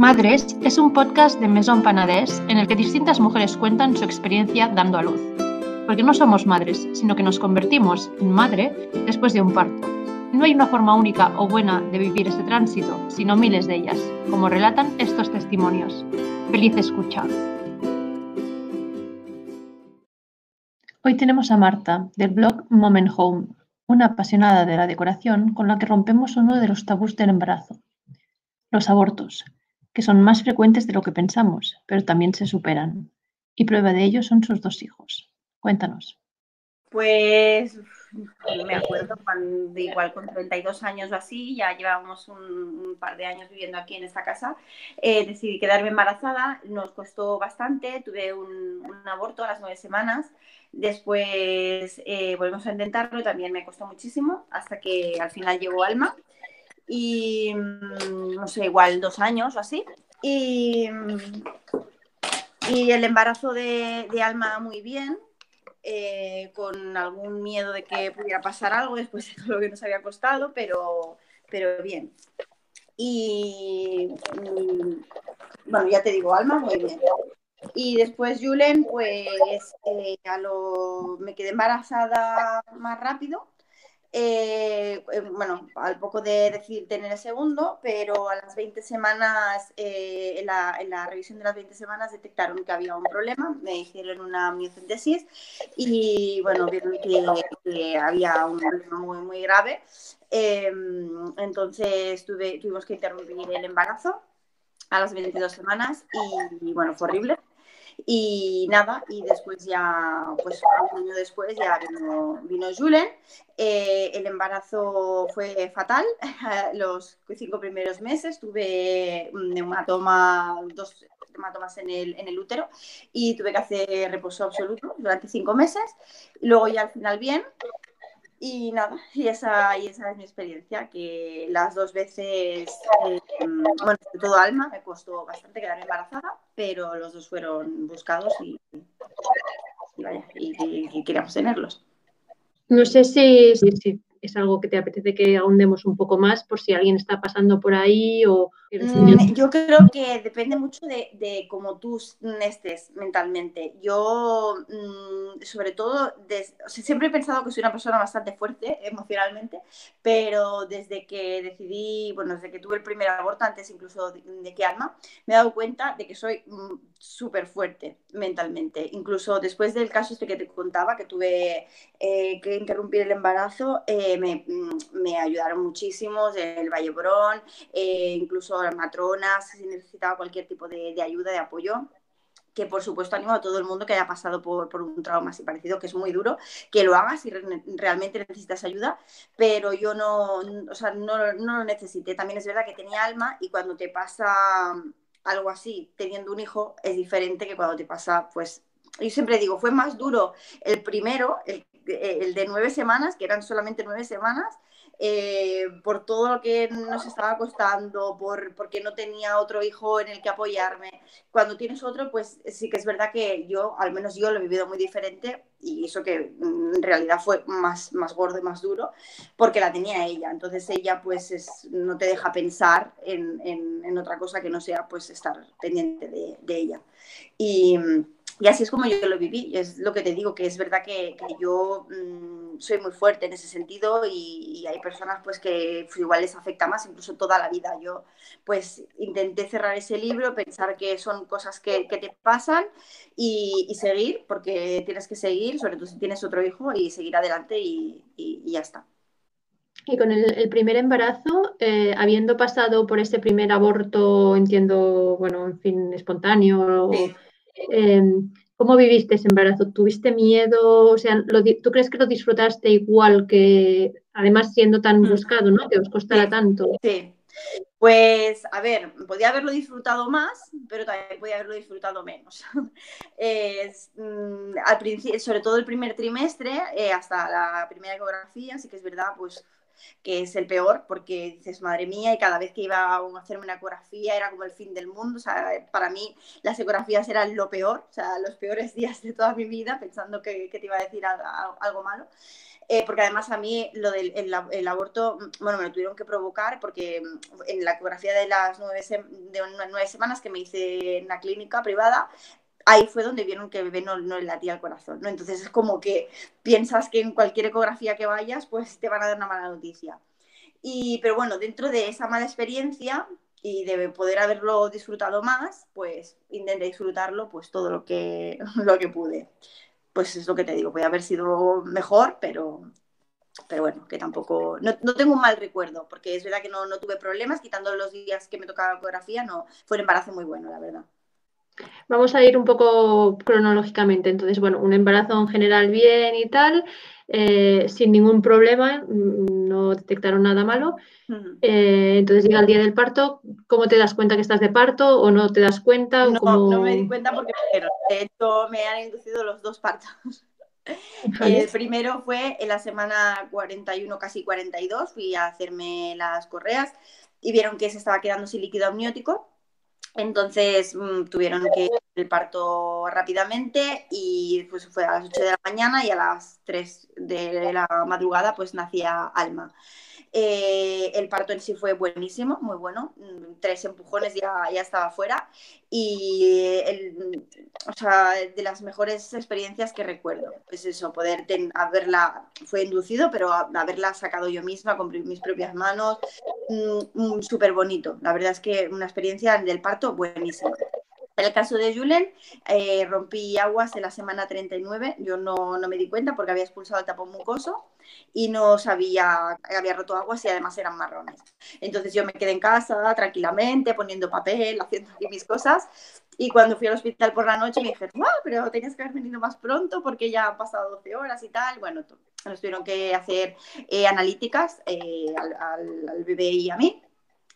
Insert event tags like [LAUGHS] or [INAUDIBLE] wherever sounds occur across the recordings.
Madres es un podcast de Maison Panadés en el que distintas mujeres cuentan su experiencia dando a luz. Porque no somos madres, sino que nos convertimos en madre después de un parto. No hay una forma única o buena de vivir este tránsito, sino miles de ellas, como relatan estos testimonios. Feliz escucha. Hoy tenemos a Marta, del blog Moment Home, una apasionada de la decoración con la que rompemos uno de los tabús del embarazo, los abortos, que son más frecuentes de lo que pensamos, pero también se superan. Y prueba de ello son sus dos hijos. Cuéntanos. Pues me acuerdo cuando igual con 32 años o así, ya llevábamos un, par de años viviendo aquí en esta casa, eh, decidí quedarme embarazada, nos costó bastante, tuve un, aborto a las nueve semanas, después eh, volvimos a intentarlo, también me costó muchísimo, hasta que al final llegó Alma y mm, no sé, igual dos años o así. Y, y el embarazo de, Alma muy bien, eh, con algún miedo de que pudiera pasar algo después de todo lo que nos había costado, pero, pero bien. Y, mm, bueno, ya te digo, Alma muy bien. Y después Julen, pues eh, lo, me quedé embarazada más rápido eh, eh, bueno, al poco de decir tener el segundo, pero a las 20 semanas, eh, en, la, revisión de las 20 semanas detectaron que había un problema, me hicieron una miocentesis y bueno, vieron que, había un problema muy, muy grave. Em, entonces tuve, tuvimos que interrumpir el embarazo a las 22 semanas y bueno, fue horrible. Y nada, y después ya, pues un año después ya vino, vino Julen. Eh, el embarazo fue fatal. [LAUGHS] Los cinco primeros meses tuve un hematoma, dos hematomas en el, en el útero y tuve que hacer reposo absoluto durante cinco meses. Luego ya al final bien, y nada, y esa, y esa es mi experiencia, que las dos veces, eh, bueno, de todo alma, me costó bastante quedar embarazada, pero los dos fueron buscados y, y, queríamos tenerlos. No sé si, si, es algo que te apetece que ahondemos un poco más por si alguien está pasando por ahí o... Mm, yo creo que depende mucho de, de cómo tú estés mentalmente. Yo, mm, sobre todo, siempre he pensado que soy una persona bastante fuerte emocionalmente, pero desde que decidí, bueno, desde que tuve el primer aborto, antes incluso de, que Alma, me he dado cuenta de que soy mm, súper fuerte mentalmente. Incluso después del caso este que te contaba, que tuve eh, que interrumpir el embarazo, eh, me, me, ayudaron muchísimo, el Vallebrón, eh, incluso las matronas, si necesitaba cualquier tipo de, ayuda, de apoyo que por supuesto animo a todo el mundo que haya pasado por, por, un trauma así parecido, que es muy duro, que lo hagas si realmente necesitas ayuda, pero yo no, o sea, no, no lo necesité. También es verdad que tenía alma y cuando te pasa algo así teniendo un hijo es diferente que cuando te pasa, pues, yo siempre digo, fue más duro el primero, el, el de nueve semanas, que eran solamente nueve semanas, eh, por todo lo que nos estaba costando, por, porque no tenía otro hijo en el que apoyarme. Cuando tienes otro, pues sí que es verdad que yo, al menos yo lo he vivido muy diferente y eso que mm, en realidad fue más, más gordo y más duro, porque la tenía ella. Entonces ella pues no te deja pensar en, en, otra cosa que no sea pues estar pendiente de, de ella. Y y así es como yo lo viví. Es lo que te digo, que es verdad que, yo mm, soy muy fuerte en ese sentido y, hay personas pues que igual les afecta más, incluso toda la vida. Yo pues intenté cerrar ese libro, pensar que son cosas que, te pasan y, seguir, porque tienes que seguir, sobre todo si tienes otro hijo, y seguir adelante y, ya está. Y con el, primer embarazo, eh, habiendo pasado por ese primer aborto, entiendo, bueno, en fin, espontáneo. Em, ¿Cómo viviste ese embarazo? ¿Tuviste miedo? O sea, ¿tú crees que lo disfrutaste igual que, además siendo tan mm. buscado, ¿no? Que os costara tanto. Sí. Pues, a ver, podía haberlo disfrutado más, pero también podía haberlo disfrutado menos. [LAUGHS] Mm, al principio, sobre todo el primer trimestre, eh, hasta la primera ecografía, sí que es verdad, pues que es el peor, porque dices, madre mía, y cada vez que iba a hacerme una ecografía era como el fin del mundo. O sea, para mí las ecografías eran lo peor, o sea, los peores [LAUGHS] días de toda mi vida, pensando que, que te iba a decir algo malo. Eh, porque además a mí lo del el, aborto, bueno, me lo tuvieron que provocar porque mm, en la ecografía de las nueve, de nueve semanas que me hice en la clínica privada, ahí fue donde vieron que bebé no, no le latía el corazón, ¿no? Entonces es como que piensas que en cualquier ecografía que vayas, pues te van a dar una mala noticia. Y, pero bueno, dentro de esa mala experiencia y de poder haberlo disfrutado más, pues intenté disfrutarlo pues todo lo que, [LAUGHS] lo que pude. Pues es lo que te digo, puede haber sido mejor, pero, pero bueno, que tampoco, no, no, tengo un mal recuerdo, porque es verdad que no, no tuve problemas, quitando los días que me tocaba ecografía, no, fue un embarazo muy bueno, la verdad. Vamos a ir un poco cronológicamente. Entonces, bueno, un embarazo en general bien y tal, eh, sin ningún problema, mm, no detectaron nada malo. Eh, entonces llega el día del parto, ¿cómo te das cuenta que estás de parto o no te das cuenta? No, no me di cuenta porque de hecho me han inducido los dos partos. [LAUGHS] El primero fue en la semana 41, casi 42, fui a hacerme las correas y vieron que se estaba quedando sin líquido amniótico entonces mm, tuvieron que ir el parto rápidamente y pues fue a las 8 de la mañana y a las 3 de la madrugada pues nacía Alma. Eh, el parto en sí fue buenísimo, muy bueno. Mm, tres empujones ya, ya estaba fuera. Y el, o sea, de las mejores experiencias que recuerdo. Pues eso, poder haberla, fue inducido, pero haberla sacado yo misma con mis propias manos. Mm, súper bonito. La verdad es que una experiencia del parto buenísima. En el caso de Julen, eh, rompí aguas en la semana 39. Yo no, no, me di cuenta porque había expulsado el tapón mucoso y no sabía había roto aguas y además eran marrones. Entonces yo me quedé en casa tranquilamente, poniendo papel, [LAUGHS] haciendo aquí mis cosas. Y cuando fui al hospital por la noche me dijeron, wow, pero tenías que haber venido más pronto porque ya han pasado 12 horas y tal. Bueno, nos tuvieron que hacer eh, analíticas eh, al bebé y a mí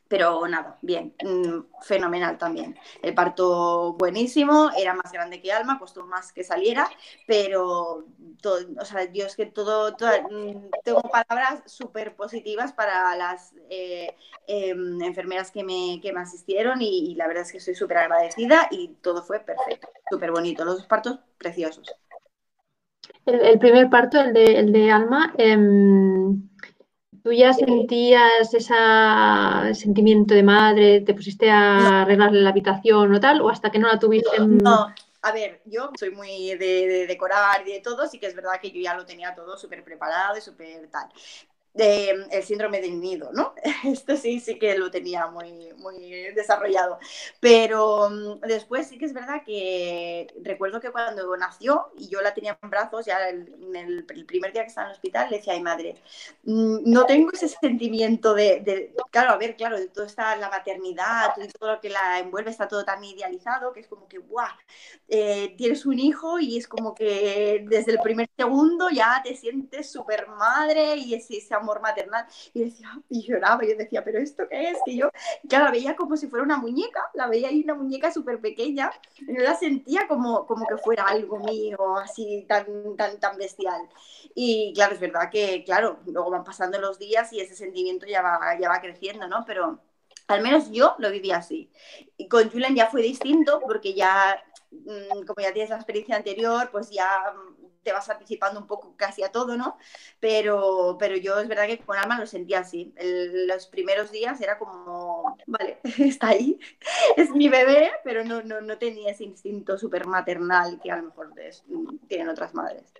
pero nada, bien, mm, fenomenal también. El parto buenísimo, era más grande que Alma, costó más que saliera, pero, todo, o sea, yo es que todo, mm, tengo palabras súper positivas para las eh, em, enfermeras que me, que me asistieron y, la verdad es que estoy súper agradecida y todo fue perfecto, súper bonito, los partos preciosos. El, primer parto, el de, el de Alma, em, ¿Tú ya sentías ese sentimiento de madre? ¿Te pusiste a arreglarle la habitación o tal? ¿O hasta que no la tuviste? No, a ver, yo soy muy de, de, decorar y de todo, sí que es verdad que yo ya lo tenía todo súper preparado y súper tal de, el síndrome del nido, ¿no? [LAUGHS] Esto sí, sí que lo tenía muy, muy desarrollado. Pero mm, después sí que es verdad que recuerdo que cuando nació y yo la tenía en brazos, ya en el, primer día que estaba en el hospital, le decía, ay madre, mm, no tengo ese sentimiento de, claro, a ver, claro, de todo está la maternidad, todo lo que la envuelve está todo tan idealizado que es como que, guau, eh, tienes un hijo y es como que desde el primer segundo ya te sientes súper madre y ese, ese amor maternal. Y decía, y lloraba, y yo decía, ¿pero esto qué es? Que yo, ya la veía como si fuera una muñeca, la veía ahí una muñeca súper pequeña, y no la sentía como, como que fuera algo mío, así tan, tan, tan bestial. Y claro, es verdad que, claro, luego van pasando los días y ese sentimiento ya va, ya va creciendo, ¿no? Pero al menos yo lo viví así. Y con Julian ya fue distinto porque ya, mm, como ya tienes la experiencia anterior, pues ya te vas anticipando un poco casi a todo, ¿no? Pero, pero yo es verdad que con Alma lo sentía así. los primeros días era como, vale, [LAUGHS] está ahí, [LAUGHS] es mi bebé, pero no, no, no tenía ese instinto súper maternal que a lo mejor tienen otras madres.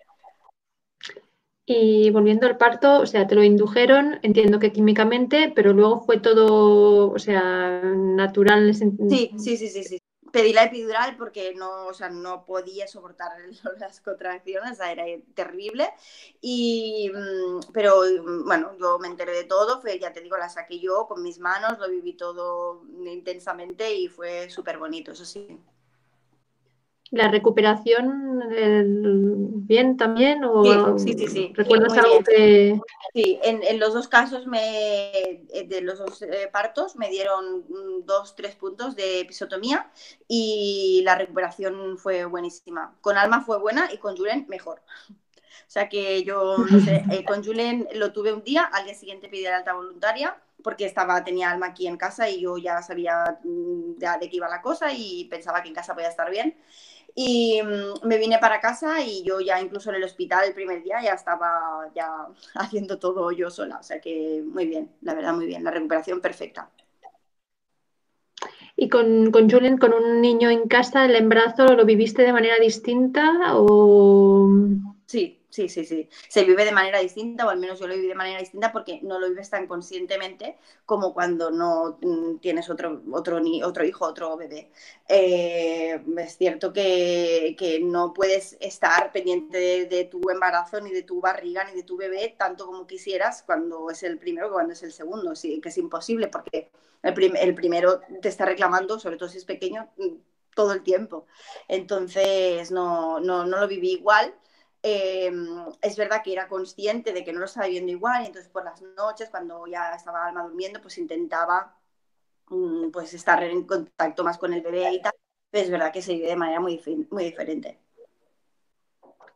Y volviendo al parto, o sea, te lo indujeron, entiendo que químicamente, pero luego fue todo, o sea, natural. Sí, sí, sí, sí, sí pedí la epidural porque no, o sea, no podía soportar [LAUGHS] las contracciones, era terrible. Y, mm, pero mm, bueno, yo me enteré de todo, fue, ya te digo, la saqué yo con mis manos, lo viví todo intensamente y fue súper bonito, eso sí. ¿La recuperación bien también? O sí, sí, sí. ¿Recuerdas algo que.? Sí, en, los dos casos me, eh, de los dos eh, partos me dieron mm, dos, tres puntos de episotomía y la recuperación fue buenísima. Con Alma fue buena y con Julen mejor. O sea que yo, no sé, eh, con Julen lo tuve un día, al día siguiente pedí la alta voluntaria porque estaba, tenía alma aquí en casa y yo ya sabía mm, de, de qué iba la cosa y pensaba que en casa podía estar bien. Y mm, me vine para casa y yo ya incluso en el hospital el primer día ya estaba ya [LAUGHS] haciendo todo yo sola. O sea que muy bien, la verdad muy bien, la recuperación perfecta. ¿Y con, con Julen, con un niño en casa, el embarazo, lo viviste de manera distinta o...? Sí, Sí, sí, sí. Se vive de manera distinta, o al menos yo lo viví de manera distinta porque no lo vives tan conscientemente como cuando no mm, tienes otro, otro, otro hijo, otro bebé. Eh, es cierto que, no puedes estar pendiente de, tu embarazo, ni de tu barriga, ni de tu bebé, tanto como quisieras cuando es el primero que cuando es el segundo. Sí, que es imposible porque el, el primero te está reclamando, sobre todo si es pequeño, mm, todo el tiempo. Entonces, no, no, no lo viví igual Em, es verdad que era consciente de que no lo estaba viendo igual, y entonces por las noches, cuando ya estaba Alma durmiendo, pues intentaba mm, pues estar en contacto más con el bebé y tal. Pero es verdad que se vive de manera muy, muy diferente.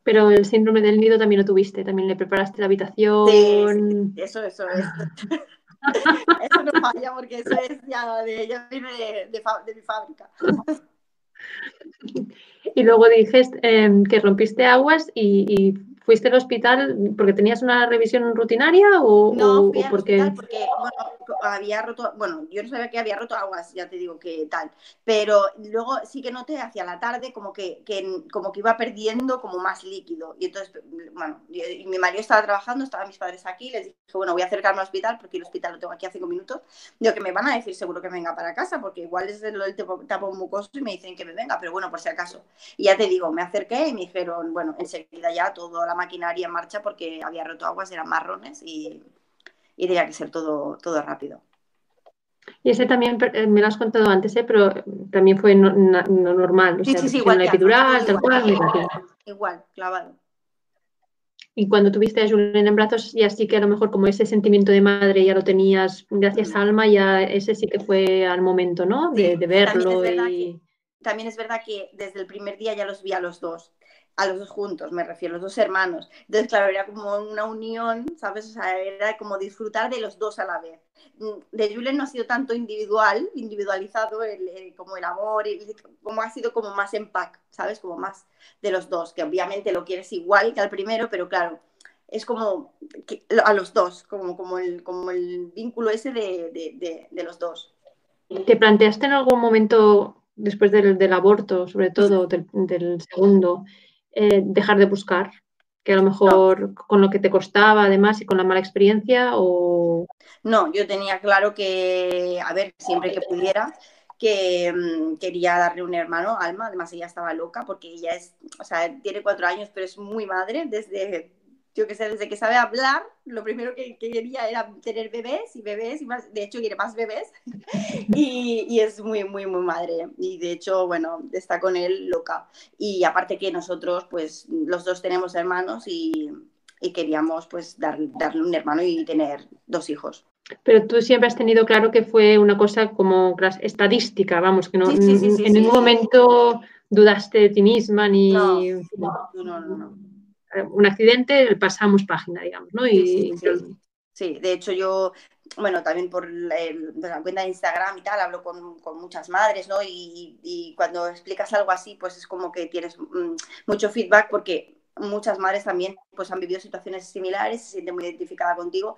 Pero el síndrome del nido también lo tuviste, también le preparaste la habitación. Sí, eso, eso, es. [LAUGHS] eso no falla porque eso es ya de, ya viene de, de mi fábrica. Y luego dijiste em, que rompiste aguas y, ¿Fuiste al hospital porque tenías una revisión rutinaria o, no, fui al hospital porque bueno, había roto, bueno, yo no sabía que había roto aguas, ya te digo que tal, pero luego sí que noté hacia la tarde como que, que como que iba perdiendo como más líquido y entonces, bueno, mi marido estaba trabajando, estaban mis padres aquí, les dije, bueno, voy a acercarme al hospital porque el hospital lo tengo aquí a cinco minutos, digo que me van a decir seguro que venga para casa porque igual es lo del tapo mucoso y me dicen que me venga, pero bueno, por si acaso. Y ya te digo, me acerqué y me dijeron, bueno, enseguida ya todo la maquinaria en marcha porque había roto aguas, eran marrones y, y tenía que ser todo, todo rápido. Y ese también eh, me lo has contado antes, ¿eh? pero también fue no, normal. sí, sí, sí, igual. epidural, tal cual. Igual, clavado. Y cuando tuviste a Julián en brazos, ya sí que a lo mejor como ese sentimiento de madre ya lo tenías gracias a Alma, ya ese sí que fue al momento, ¿no? De, de verlo. y... también es verdad que desde el primer día ya los vi a los dos a los dos juntos, me refiero, los dos hermanos. Entonces, claro, era como una unión, ¿sabes? O sea, era como disfrutar de los dos a la vez. Mm, de Julen no ha sido tanto individual, individualizado el, como el amor, como ha sido como más en pack, ¿sabes? Como más de los dos, que obviamente lo quieres igual que al primero, pero claro, es como a los dos, como, como, el, como el vínculo ese de, de, los dos. ¿Te planteaste en algún momento, después del, del aborto, sobre todo del, del segundo, eh, dejar de buscar? Que a lo mejor con lo que te costaba además y con la mala experiencia o... No, yo tenía claro que, a ver, siempre que pudiera, que mm, quería darle un hermano, Alma, además ella estaba loca porque ella es, o sea, tiene cuatro años, pero es muy madre desde yo que sé, desde que sabe hablar, lo primero que, quería era tener bebés y bebés, y más, de hecho quiere más bebés, [LAUGHS] y, es muy, muy, muy madre, y de hecho, bueno, está con él loca. Y aparte que nosotros, pues, los dos tenemos hermanos y, queríamos, pues, darle un hermano y tener dos hijos. Pero tú siempre has tenido claro que fue una cosa como estadística, vamos, que no, en ningún momento dudaste de ti misma ni... no, no. no un accidente, pasamos página, digamos, ¿no? Y, sí, de hecho yo, bueno, también por la, cuenta de Instagram y tal, hablo con, con muchas madres, ¿no? Y, y, cuando explicas algo así, pues es como que tienes mm, mucho feedback porque muchas madres también pues han vivido situaciones similares, se sienten muy identificadas contigo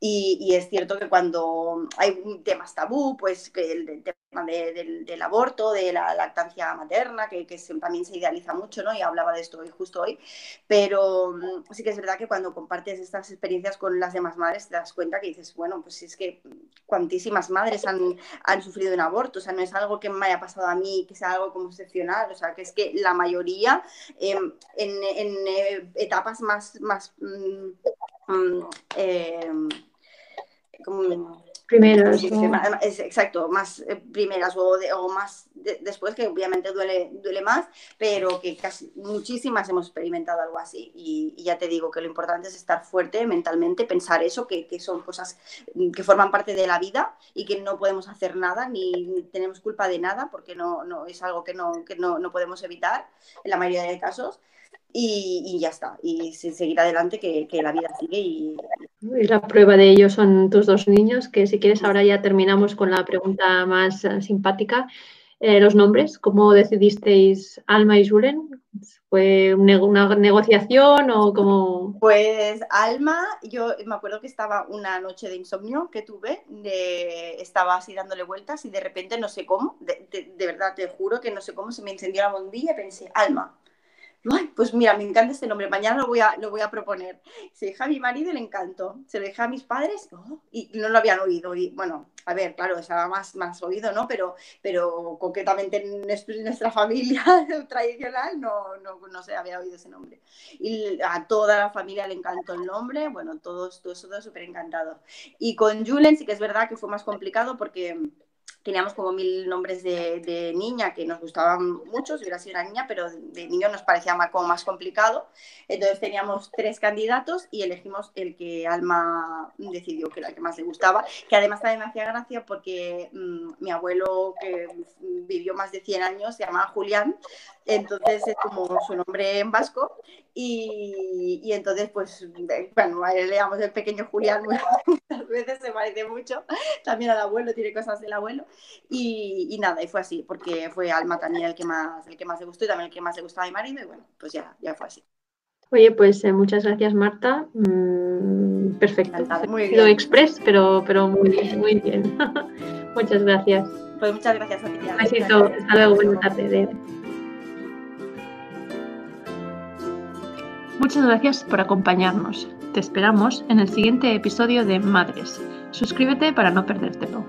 y, es cierto que cuando hay temas tabú, pues que el, tema del, aborto, de la lactancia materna, que, también se idealiza mucho, ¿no? Y hablaba de esto hoy, justo hoy, pero mm, sí que es verdad que cuando compartes estas experiencias con las demás madres te das cuenta que dices, bueno, pues es que cuantísimas madres han, sufrido un aborto, o sea, no es algo que me haya pasado a mí, que sea algo como excepcional, o sea, que es que la mayoría em, en, en, eh, etapas más... más mm, mm, em, como primeras exacto más eh, primeras o, o más después que obviamente duele duele más pero que casi muchísimas hemos experimentado algo así. Y, ya te digo que lo importante es estar fuerte mentalmente pensar eso que, que, son cosas que forman parte de la vida y que no podemos hacer nada ni tenemos culpa de nada porque no, no es algo que no que no, no podemos evitar en la mayoría de casos y, ya está. Y seguir adelante, que, la vida sigue. Y... la prueba de ello son tus dos niños, que si quieres ahora ya terminamos con la pregunta más eh, simpática. Eh, los nombres, ¿cómo decidisteis Alma y Julen? ¿Fue una negociación o cómo? Pues Alma, yo me acuerdo que estaba una noche de insomnio que tuve, estaba así dándole vueltas y de repente no sé cómo, de, de, verdad te juro que no sé cómo se me encendió la bombilla y pensé, Alma, pues mira, me encanta este nombre, mañana lo voy a, lo voy a proponer. Se deja a mi marido le encantó. Se lo deja a mis padres oh, y no lo habían oído. Bueno, a ver, claro, estaba más, más oído, ¿no? Pero, pero concretamente en, nuestra familia [LAUGHS] tradicional no, no, no, se había oído ese nombre. Y a toda la familia le encantó el nombre, bueno, todos, todos, todos súper encantados. Y con Julen sí que es verdad que fue más complicado porque teníamos como mil nombres de, niña que nos gustaban mucho, si hubiera sido una niña, pero de niño nos parecía más, como más complicado. Entonces teníamos tres candidatos y elegimos el que Alma decidió que era el que más le gustaba, que además también me hacía gracia porque mm, mi abuelo, que vivió más de 100 años, se llamaba Julián, entonces es como su nombre en vasco, y, y entonces pues, bueno, le damos el pequeño Julián [LAUGHS] muchas veces, se parece mucho, también al abuelo, tiene cosas del abuelo, y, nada, y fue así, porque fue Alma también el que más, el que más le gustó y también el que más le gustaba a mi marido, y bueno, pues ya, ya fue así. Oye, pues eh, muchas gracias Marta. Mm, perfecto. Muy bien. express, pero, pero muy bien, muy bien. [LAUGHS] muchas gracias. Pues muchas gracias a ti. Un besito. Hasta luego. Buenas tardes. Muchas gracias por acompañarnos. Te esperamos en el siguiente episodio de Madres. Suscríbete para no perdértelo.